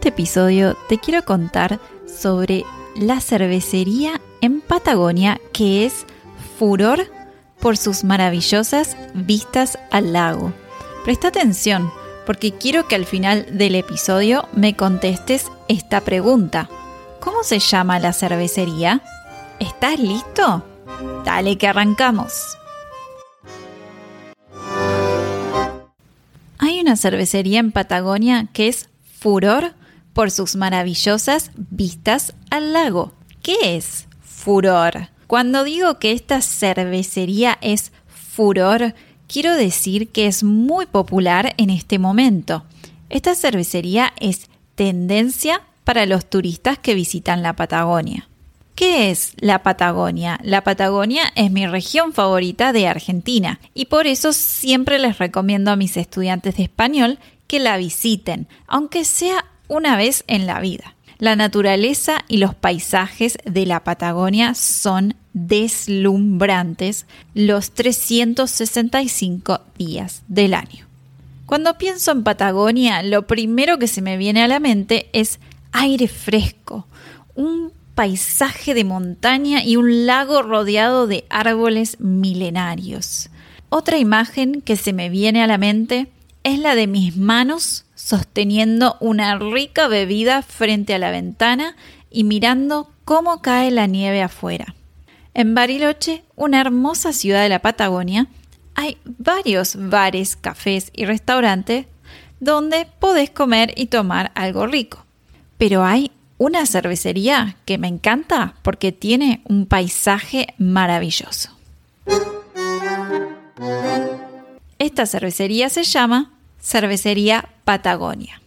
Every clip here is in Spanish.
Este episodio te quiero contar sobre la cervecería en Patagonia que es furor por sus maravillosas vistas al lago. Presta atención porque quiero que al final del episodio me contestes esta pregunta. ¿Cómo se llama la cervecería? ¿Estás listo? Dale que arrancamos. Hay una cervecería en Patagonia que es furor por sus maravillosas vistas al lago. ¿Qué es furor? Cuando digo que esta cervecería es furor, quiero decir que es muy popular en este momento. Esta cervecería es tendencia para los turistas que visitan la Patagonia. ¿Qué es la Patagonia? La Patagonia es mi región favorita de Argentina y por eso siempre les recomiendo a mis estudiantes de español que la visiten, aunque sea una vez en la vida. La naturaleza y los paisajes de la Patagonia son deslumbrantes los 365 días del año. Cuando pienso en Patagonia, lo primero que se me viene a la mente es aire fresco, un paisaje de montaña y un lago rodeado de árboles milenarios. Otra imagen que se me viene a la mente es la de mis manos sosteniendo una rica bebida frente a la ventana y mirando cómo cae la nieve afuera. En Bariloche, una hermosa ciudad de la Patagonia, hay varios bares, cafés y restaurantes donde podés comer y tomar algo rico. Pero hay una cervecería que me encanta porque tiene un paisaje maravilloso. Esta cervecería se llama Cervecería Patagonia.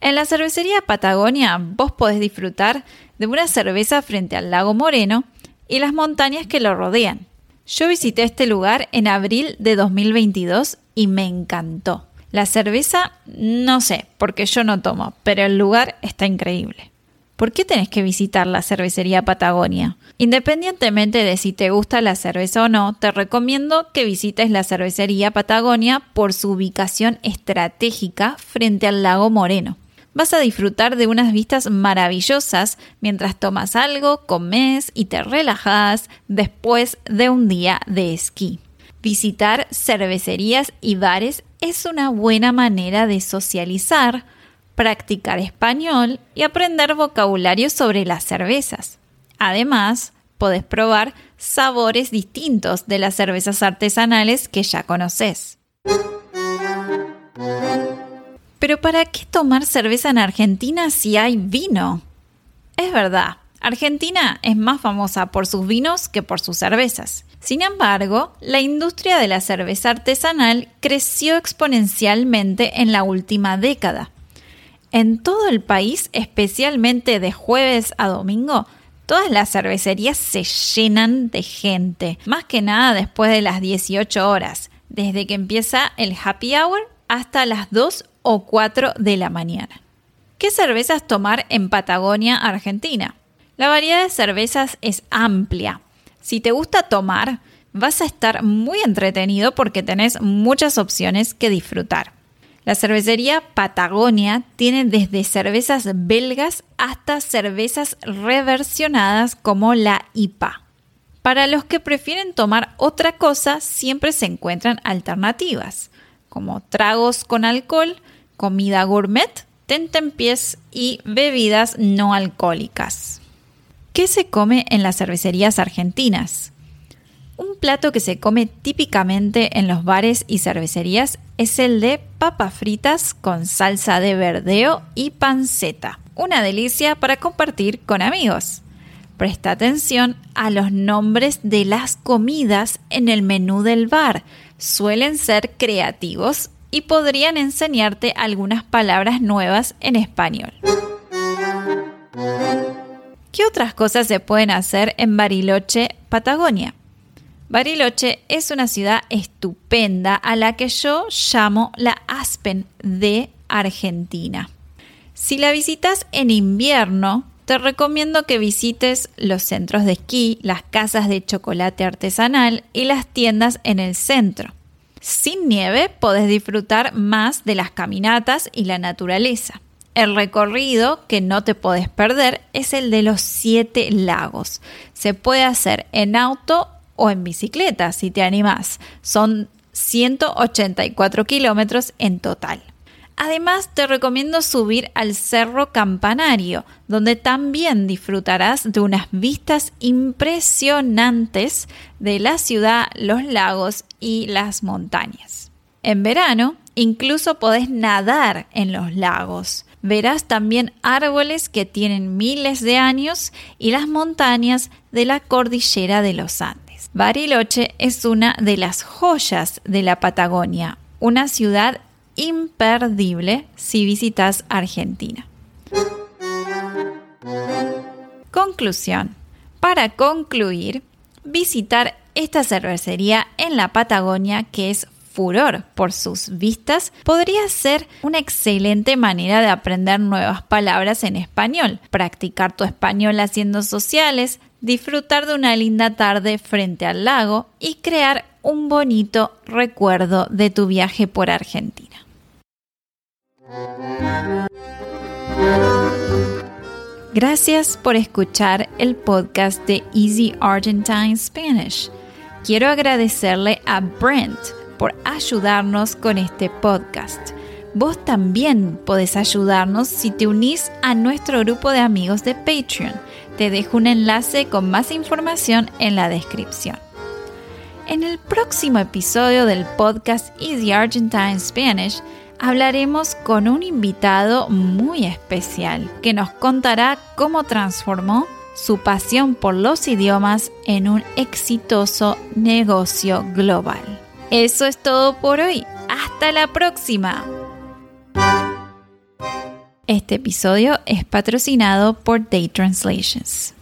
En la cervecería Patagonia vos podés disfrutar de una cerveza frente al lago Moreno y las montañas que lo rodean. Yo visité este lugar en abril de 2022 y me encantó. La cerveza, no sé, porque yo no tomo, pero el lugar está increíble. ¿Por qué tenés que visitar la cervecería Patagonia? Independientemente de si te gusta la cerveza o no, te recomiendo que visites la cervecería Patagonia por su ubicación estratégica frente al lago Moreno. Vas a disfrutar de unas vistas maravillosas mientras tomas algo, comes y te relajas después de un día de esquí. Visitar cervecerías y bares es una buena manera de socializar, practicar español y aprender vocabulario sobre las cervezas. Además, podés probar sabores distintos de las cervezas artesanales que ya conoces. Pero ¿para qué tomar cerveza en Argentina si hay vino? Es verdad, Argentina es más famosa por sus vinos que por sus cervezas. Sin embargo, la industria de la cerveza artesanal creció exponencialmente en la última década en todo el país, especialmente de jueves a domingo, todas las cervecerías se llenan de gente, más que nada después de las 18 horas, desde que empieza el happy hour hasta las 2 o 4 de la mañana. ¿Qué cervezas tomar en Patagonia, Argentina? La variedad de cervezas es amplia. Si te gusta tomar, vas a estar muy entretenido porque tenés muchas opciones que disfrutar. La cervecería Patagonia tiene desde cervezas belgas hasta cervezas reversionadas como la IPA. Para los que prefieren tomar otra cosa, siempre se encuentran alternativas, como tragos con alcohol, comida gourmet, tentempiés y bebidas no alcohólicas. ¿Qué se come en las cervecerías argentinas? Un plato que se come típicamente en los bares y cervecerías es el de papas fritas con salsa de verdeo y panceta. Una delicia para compartir con amigos. Presta atención a los nombres de las comidas en el menú del bar. Suelen ser creativos y podrían enseñarte algunas palabras nuevas en español. ¿Qué otras cosas se pueden hacer en Bariloche, Patagonia? Bariloche es una ciudad estupenda a la que yo llamo la Aspen de Argentina. Si la visitas en invierno, te recomiendo que visites los centros de esquí, las casas de chocolate artesanal y las tiendas en el centro. Sin nieve podés disfrutar más de las caminatas y la naturaleza. El recorrido que no te podés perder es el de los siete lagos. Se puede hacer en auto o en bicicleta si te animas. Son 184 kilómetros en total. Además, te recomiendo subir al Cerro Campanario, donde también disfrutarás de unas vistas impresionantes de la ciudad, los lagos y las montañas. En verano, incluso podés nadar en los lagos. Verás también árboles que tienen miles de años y las montañas de la cordillera de los Andes. Bariloche es una de las joyas de la Patagonia, una ciudad imperdible si visitas Argentina. Conclusión. Para concluir, visitar esta cervecería en la Patagonia que es furor por sus vistas, podría ser una excelente manera de aprender nuevas palabras en español, practicar tu español haciendo sociales, disfrutar de una linda tarde frente al lago y crear un bonito recuerdo de tu viaje por Argentina. Gracias por escuchar el podcast de Easy Argentine Spanish. Quiero agradecerle a Brent por ayudarnos con este podcast. Vos también podés ayudarnos si te unís a nuestro grupo de amigos de Patreon. Te dejo un enlace con más información en la descripción. En el próximo episodio del podcast Easy Argentine Spanish, hablaremos con un invitado muy especial que nos contará cómo transformó su pasión por los idiomas en un exitoso negocio global. Eso es todo por hoy. Hasta la próxima. Este episodio es patrocinado por Day Translations.